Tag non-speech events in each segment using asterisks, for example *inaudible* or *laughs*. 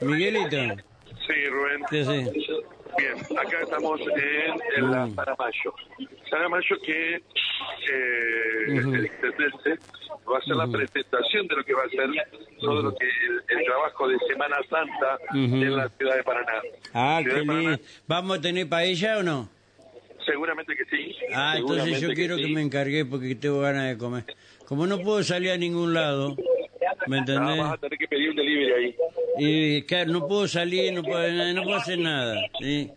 Miguelito. Sí, Rubén. Sí, sí. Bien, acá estamos en, en la. Saramayo. Saramayo que eh, el intendente va a hacer la presentación de lo que va a ser todo lo que el, el trabajo de Semana Santa en la ciudad de Paraná. Ah, Ciudad qué lindo. ¿Vamos a tener paella o no? Seguramente que sí. Ah, entonces yo quiero que, me encargué porque tengo ganas de comer. Como no puedo salir a ningún lado, ¿me entendés? vas a tener que pedir un delivery ahí. Y claro, no puedo salir, no puedo, no puedo hacer nada. ¿sí?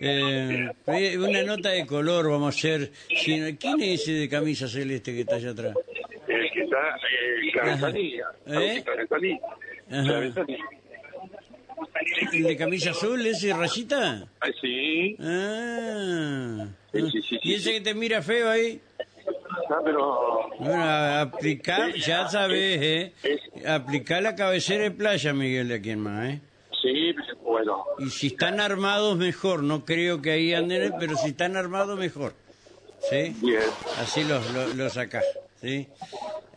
Eh, eh, una nota de color vamos a hacer. ¿Quién es ese de camisa celeste que está allá atrás? El que está eh, Clavesanilla. ¿Eh? Clavesanilla. Ajá. Clavesanilla. ¿El de camisa azul, ese rayita? Sí. Ah. Sí, sí, sí, ¿Y ese que te mira feo ahí? Pero Bueno, aplicar, ya sabes, ¿eh? Es- Aplicar la cabecera de playa, Miguel, de aquí en más, ¿eh? sí, bueno. Y si están armados, mejor. No creo que ahí anden, pero si están armados, mejor. ¿Sí? Bien. Así los lo, lo sacás, ¿sí?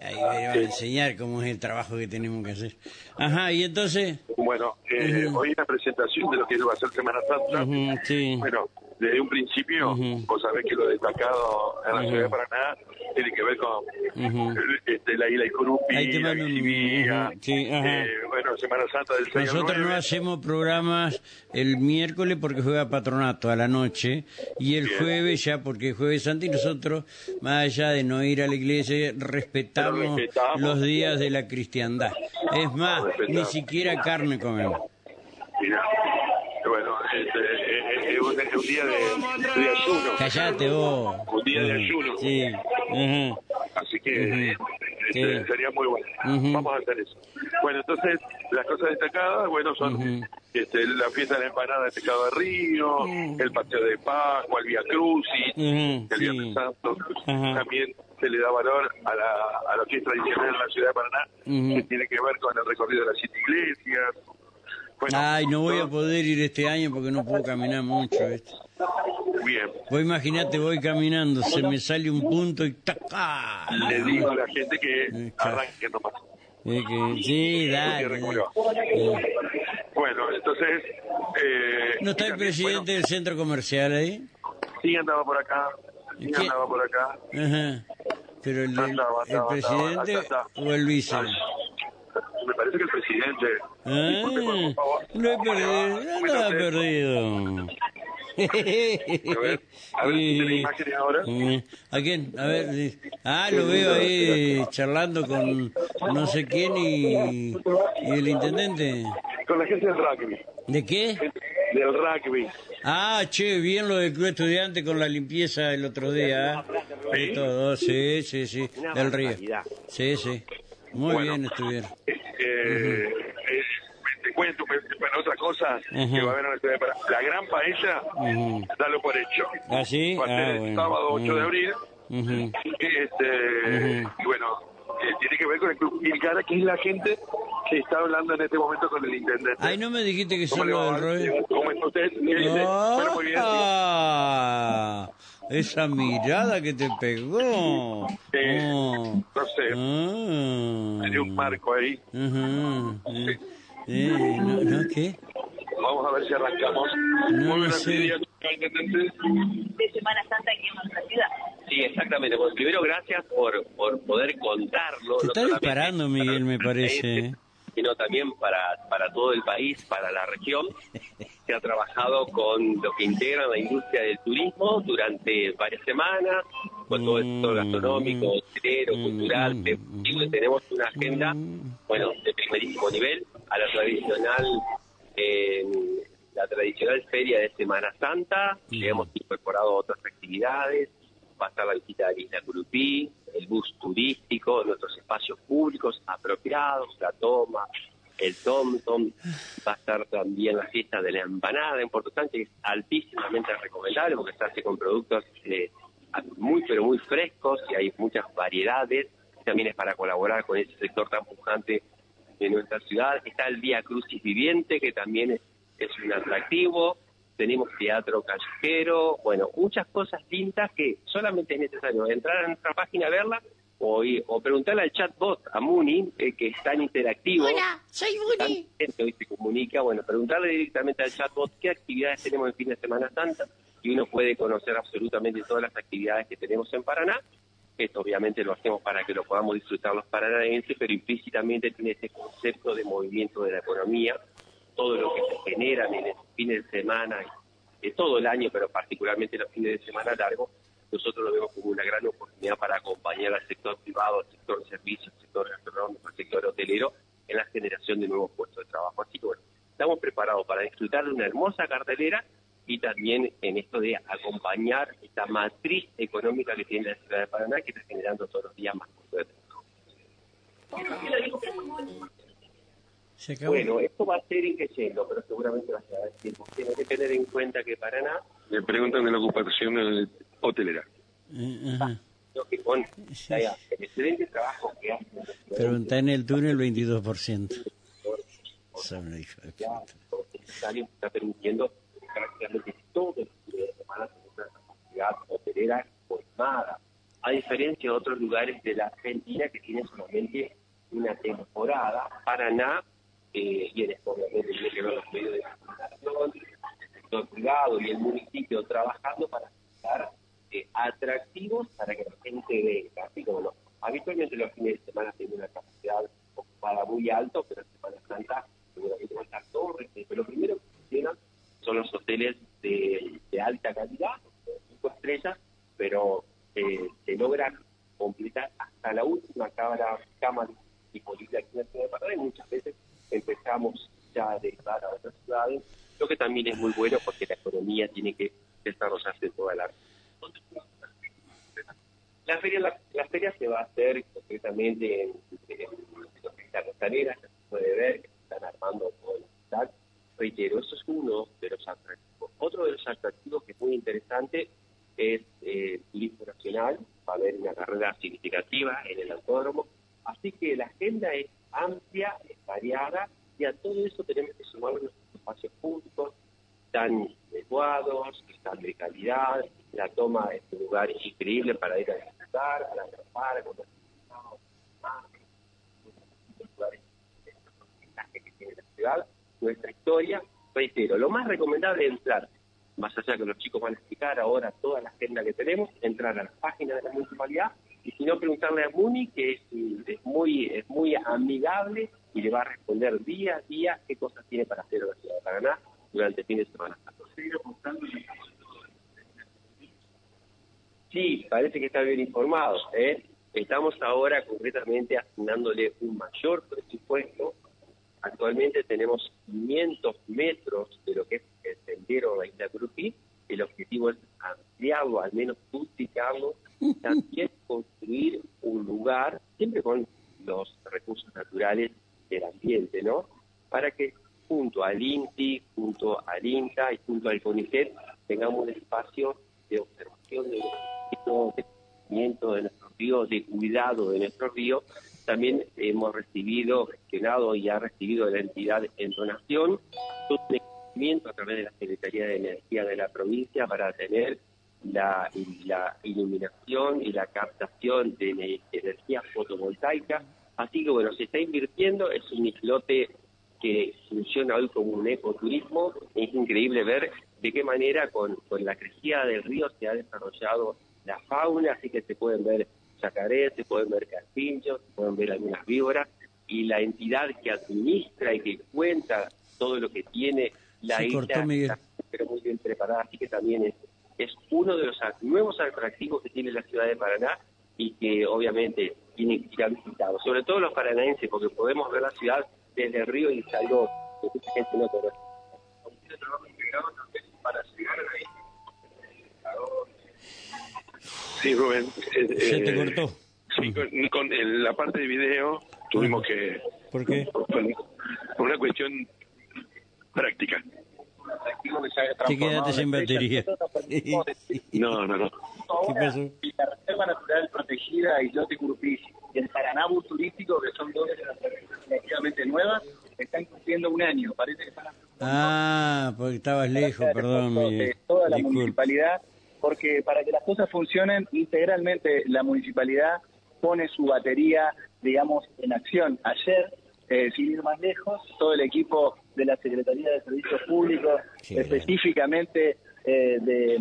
Ahí me van a enseñar cómo es el trabajo que tenemos que hacer. Ajá, y entonces... Bueno, eh, hoy la presentación de lo que va a ser Semana Santa. Sí. Bueno, desde un principio, Ujú. vos sabés que lo destacado en la ciudad de Paraná tiene que ver con este, la isla Icurupi, Ahí te la sí, eh, bueno, Semana Santa del 6 al Nosotros no 9. hacemos programas el miércoles porque juega patronato a la noche y el Bien. jueves ya porque es jueves santo y nosotros, más allá de no ir a la iglesia, respetamos, Respetamos. los días de la cristiandad. Es más, ni siquiera carne comemos. Mirá. Bueno, este, eh, eh, es un, es un día de, de ayuno. Callate vos. Un día de ayuno. Sí. ujú. Así que Ujú. Este, sería muy bueno. Vamos a hacer eso. Bueno, entonces, las cosas destacadas, bueno, son este, la fiesta de la empanada de pescado de río, el paseo de Pascua, el Vía Crucis, el sí. Viernes Santo. Ajá. También se le da valor a, la, a lo que es tradicional en la ciudad de Paraná, que tiene que ver con el recorrido de las siete iglesias. Bueno, Ay, no voy a poder ir este año porque no puedo caminar mucho. ¿viste? Bien. Vos imaginate, voy caminando, se me sale un punto y ¡taca! Le digo a la gente que Eh, arranque nomás. Eh, que- sí, dale. Eh, Bueno, entonces... Eh, ¿No está el presidente del centro comercial ahí? sí andaba por acá, sí ¿Y qué? andaba por acá. Ajá. ¿Pero el, Andaba, el presidente andaba, o el vice? Me parece que el presidente... Ah, por favor. no he perdido, ¿Cómo no usted? perdido. A ver, a ver si tiene imágenes ahora. Mm, *laughs* ¿A quién? A ver. sí. Ah, lo veo ahí charlando con no sé quién y, y el intendente. Con la gente del rugby. ¿De qué? Del rugby. Ah, che, bien lo del club estudiante con la limpieza el otro día. ¿eh? Todo, sí, sí, sí. Del río. Sí, sí. Muy Bueno. bien estuvieron. Eh, eh, te cuento, pues, bueno, otra cosa Ujú. que va a haber en la ciudad de Paraná. La gran paella, Ujú. dalo por hecho. ¿Ah, sí? Va a ser Ah, el bueno. sábado 8 de abril. Este, y bueno, eh, tiene que ver con el club Ilcara, que es la gente que está hablando en este momento con el intendente. Ay, ¿no me dijiste que ¿Cómo son los del rollo? ¿Cómo está usted? ¿Qué dice? Bueno, muy bien. Ah, esa mirada que te pegó. Eh, Oh. No sé, Ah. hay un marco ahí. Ujú. Eh, eh, ¿no, no, qué? Vamos a ver si arrancamos. Muy buenas días, de Semana Santa aquí en nuestra ciudad. Sí, exactamente. Bueno, primero, gracias por, por poder contarlo. Te no está disparando, para Miguel, me parece. países, Sino también para, para todo el país, para la región. Se ha trabajado con lo que integran la industria del turismo durante varias semanas, con todo el sector Mm. gastronómico, hotelero, Mm, cultural, mm, deportivo, tenemos una agenda, bueno, de primerísimo nivel, a la tradicional eh, la tradicional feria de Semana Santa, que hemos incorporado otras actividades, va a estar la visita la Isla Curupí, el bus turístico, nuestros espacios públicos apropiados, la toma, el tom-tom, va a estar también la fiesta de la empanada en Puerto Sánchez, que es altísimamente recomendable porque se hace con productos eh, muy pero muy frescos y hay muchas variedades, también es para colaborar con ese sector tan pujante de nuestra ciudad. Está el Vía Crucis Viviente, que también es, es un atractivo. Tenemos teatro callejero, bueno, muchas cosas lindas que solamente es necesario entrar a nuestra página, verla hoy, o preguntarle al chatbot, a Muni, eh, que es tan interactivo. Hola, soy Muni. Gente hoy se comunica, bueno, preguntarle directamente al chatbot qué actividades tenemos en fin de Semana Santa y uno puede conocer absolutamente todas las actividades que tenemos en Paraná. Esto obviamente lo hacemos para que lo podamos disfrutar los paranaenses, pero implícitamente tiene ese concepto de movimiento de la economía, todo lo que se genera en el fin de semana, de todo el año, pero particularmente los fines de semana largos, nosotros lo vemos como una gran oportunidad para acompañar al sector privado, al sector de servicios, al sector gastronómico, al sector hotelero en la generación de nuevos puestos de trabajo. Así que bueno, estamos preparados para disfrutar de una hermosa cartelera y también en esto de acompañar esta matriz económica que tiene la ciudad de Paraná, que está generando todos los días más puestos de trabajo. Se acabó. Bueno, esto va a ser increciendo, pero seguramente va a llevar tiempo. Tiene que tener en cuenta que Paraná, Me preguntan de la ocupación hotelera. Eh, ajá. lo que con Sí. el excelente trabajo que hace Pero está en el túnel 22%. Son de puta. está permitiendo que prácticamente todos los fines de semana tener una capacidad hotelera formada, a diferencia otros lugares de la Argentina que tienen solamente una temporada. Paraná, eh, y en obviamente tiene que de comunicación, el sector privado y el municipio trabajando para estar eh, atractivos para que la gente venga. Así como. Habitualmente los fines de semana tienen una capacidad ocupada muy alto, pero en Semana Santa seguramente va a estar todo respeto. Lo primero que funcionan son los hoteles de, de alta calidad, de cinco estrellas, pero eh, se logra completar hasta la última cámara, disponible aquí en ciudad de Paraná y muchas veces empezamos ya a derivar a otras ciudades, lo que también es muy bueno porque la economía tiene que desarrollarse en toda la la feria, la, la feria se va a hacer concretamente en, en, en la costanera, se puede ver que están armando todo el ciudad. Reitero, eso es uno de los atractivos. Otro de los atractivos que es muy interesante es eh, el turismo nacional. Va a haber una carrera significativa en el autódromo. Así que la agenda es amplia, es variada, y a todo eso tenemos que sumar nuestros espacios públicos, están adecuados, están de calidad, la toma es un lugar increíble para ir a disfrutar, para atrapar, a conocer de que tiene la ciudad, nuestra historia. Reitero, lo más recomendable es entrar, más allá que los chicos van a explicar ahora toda la agenda que tenemos, entrar a la página de la municipalidad y si no preguntarle a Muni, que es, es muy es muy amigable y le va a responder día a día qué cosas tiene para hacer la ciudad de Paraná durante el fin de semana. Sí, parece que está bien informado. ¿eh? Estamos ahora concretamente asignándole un mayor presupuesto. Actualmente tenemos 500 metros de lo que es el sendero de la Isla Grupí. El objetivo es ampliarlo, al menos duplicarlo. También *laughs* construir un lugar, siempre con los recursos naturales del ambiente, ¿no? Para que junto al INTI, junto al INTA y junto al CONICET tengamos un espacio de observación de de crecimiento de nuestros ríos, de cuidado de nuestros ríos. También hemos recibido, gestionado y ha recibido la entidad en donación un crecimiento a través de la Secretaría de Energía de la provincia para tener la, la iluminación y la captación de ener- energía fotovoltaica. Así que bueno, se está invirtiendo, es un islote que funciona hoy como un ecoturismo. Es increíble ver de qué manera con, con la crecida del río se ha desarrollado la fauna, así que se pueden ver chacarés, se pueden ver carpinchos, se pueden ver algunas víboras, y la entidad que administra y que cuenta todo lo que tiene la Se isla cortó, está pero muy bien preparada, así que también es, es uno de los nuevos atractivos que tiene la ciudad de Paraná y que obviamente tiene que ir a visitarlo, sobre todo los paranaenses, porque podemos ver la ciudad desde el río y es algo que mucha gente no conoce. Un trabajo integrado también para llegar ahí. Sí, Rubén. eh, Se te eh, cortó. Sí, con, con el- la parte de video tuvimos que... ¿Por qué? Por, por una cuestión práctica. Te quedaste sin batería. No, no, no. ¿Qué pasó? y la Reserva Natural Protegida Islote Curupí y el Paranabus Turístico, que son dos de las relativamente nuevas, están cumpliendo un año. Parece que están Ah, porque estabas lejos, perdón. de toda la Disculpa. municipalidad, porque para que las cosas funcionen integralmente, la municipalidad pone su batería, digamos, en acción. Ayer, eh, sin ir más lejos, todo el equipo de la Secretaría de Servicios Públicos, Sí, específicamente eh, de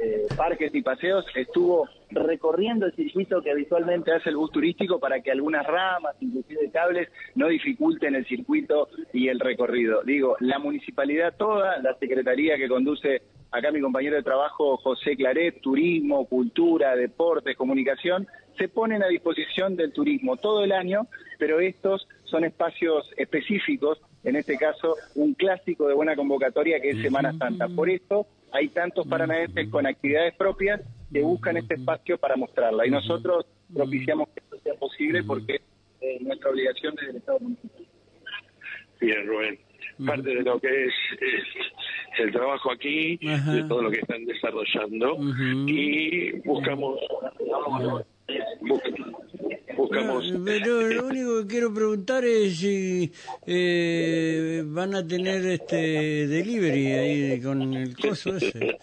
eh, parques y paseos, estuvo recorriendo el circuito que habitualmente hace el bus turístico para que algunas ramas, inclusive cables, no dificulten el circuito y el recorrido. Digo, la municipalidad toda, la secretaría que conduce acá mi compañero de trabajo José Claret, turismo, cultura, deportes, comunicación, se ponen a disposición del turismo todo el año, pero estos son espacios específicos, en este caso un clásico de buena convocatoria que es Semana Santa. Por eso hay tantos paranaenses con actividades propias que buscan este espacio para mostrarla. Y nosotros propiciamos que esto sea posible porque es nuestra obligación desde el Estado municipal. Bien, Rubén. Parte de lo que es, es el trabajo aquí, Ajá. de todo lo que están desarrollando, y buscamos, bus- No, pero lo único que quiero preguntar es si eh, van a tener este delivery ahí con el coso ese.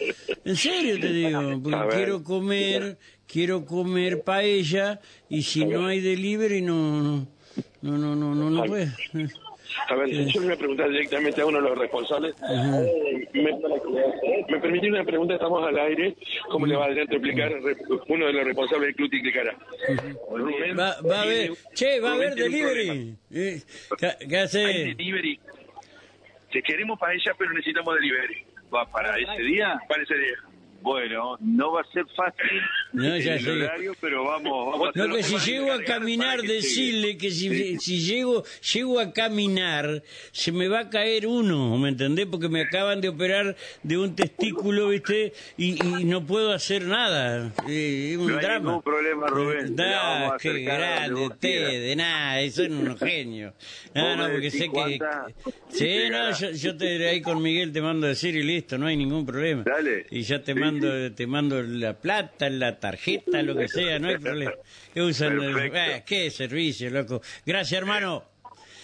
En serio te digo, porque quiero comer, quiero comer paella y si no hay delivery no no no no no, no puedo. A ver, yo le voy a preguntar directamente a uno de los responsables. Me, me permití una pregunta, estamos al aire. ¿Cómo le va a explicar uno de los responsables del Club Ticlicara? Rubén, Va, va a haber, che, va a haber delivery. Eh, ¿Qué, qué Hay hace? delivery. Si queremos paella, pero necesitamos delivery. ¿Va para ese día? Para ese día. Bueno, no va a ser fácil No, *laughs* ya el horario, pero vamos, vamos No, que si llego a caminar, que decirle que si, si llego, llego a caminar, se me va a caer uno, ¿me entendés? Porque me acaban de operar de un testículo, ¿viste? Y, y no puedo hacer nada. Eh, es un No hay ningún problema, Rubén. A qué grande quieras. ustedes, nada, son unos genios. *laughs* No, no, porque sé que... *laughs* Sí, no, yo, yo te ahí con Miguel te mando a decir y listo, no hay ningún problema. Dale. Y ya te mando, te mando la plata, la tarjeta, lo que sea, no hay problema. *laughs* ¿Qué usan? Perfecto. Ah, qué servicio, loco. Gracias, hermano.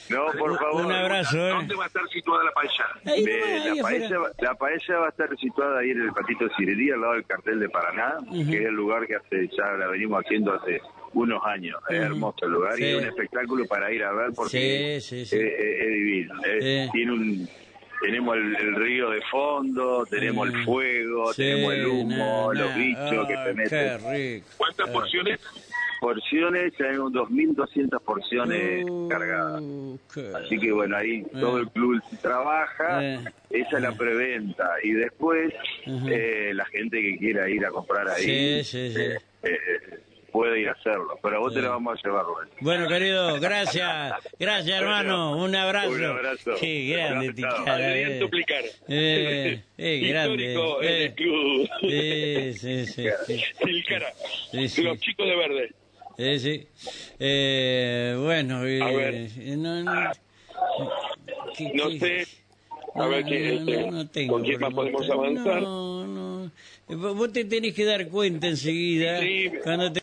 No, por favor. Un abrazo, ¿eh? ¿Dónde va a estar situada la paella? Ahí la, paella, va- la paella va a estar situada ahí en el patito de Cirería, al lado del cartel de Paraná, que es el lugar que hace ya la venimos haciendo hace unos años. Es hermoso el lugar Sí. y es un espectáculo para ir a ver porque Sí. Es, divino. Es-. Tiene un tenemos el, el río de fondo, tenemos Mm. el fuego, Sí, tenemos el humo, na, los bichos que se meten. Qué rico. ¿Cuántas porciones? Porciones, tenemos 2.200 porciones Uh, cargadas. qué- Así que bueno, ahí todo el club trabaja, Eh. esa es la preventa y después eh, la gente que quiera ir a comprar Sí, ahí sí, sí. eh, eh, puede ir a hacerlo, pero a vos te lo vamos a llevar, Rubén. Bueno, querido, gracias. Gracias, hermano. Un abrazo. Un abrazo. Qué grande. Ticara, eh. Eh, *laughs* eh, grande. Histórico en eh. el club. Sí, sí, sí. sí. Tilcara. Sí, sí. Los chicos de verde. Sí, sí. Eh, bueno, eh, A ver. eh, no, no, ¿qué- No qué? sé. A ver No, qué, no, este, no, no tengo con quién más podemos avanzar. No, no. Eh, Vos te tenés que dar cuenta enseguida Sí. cuando te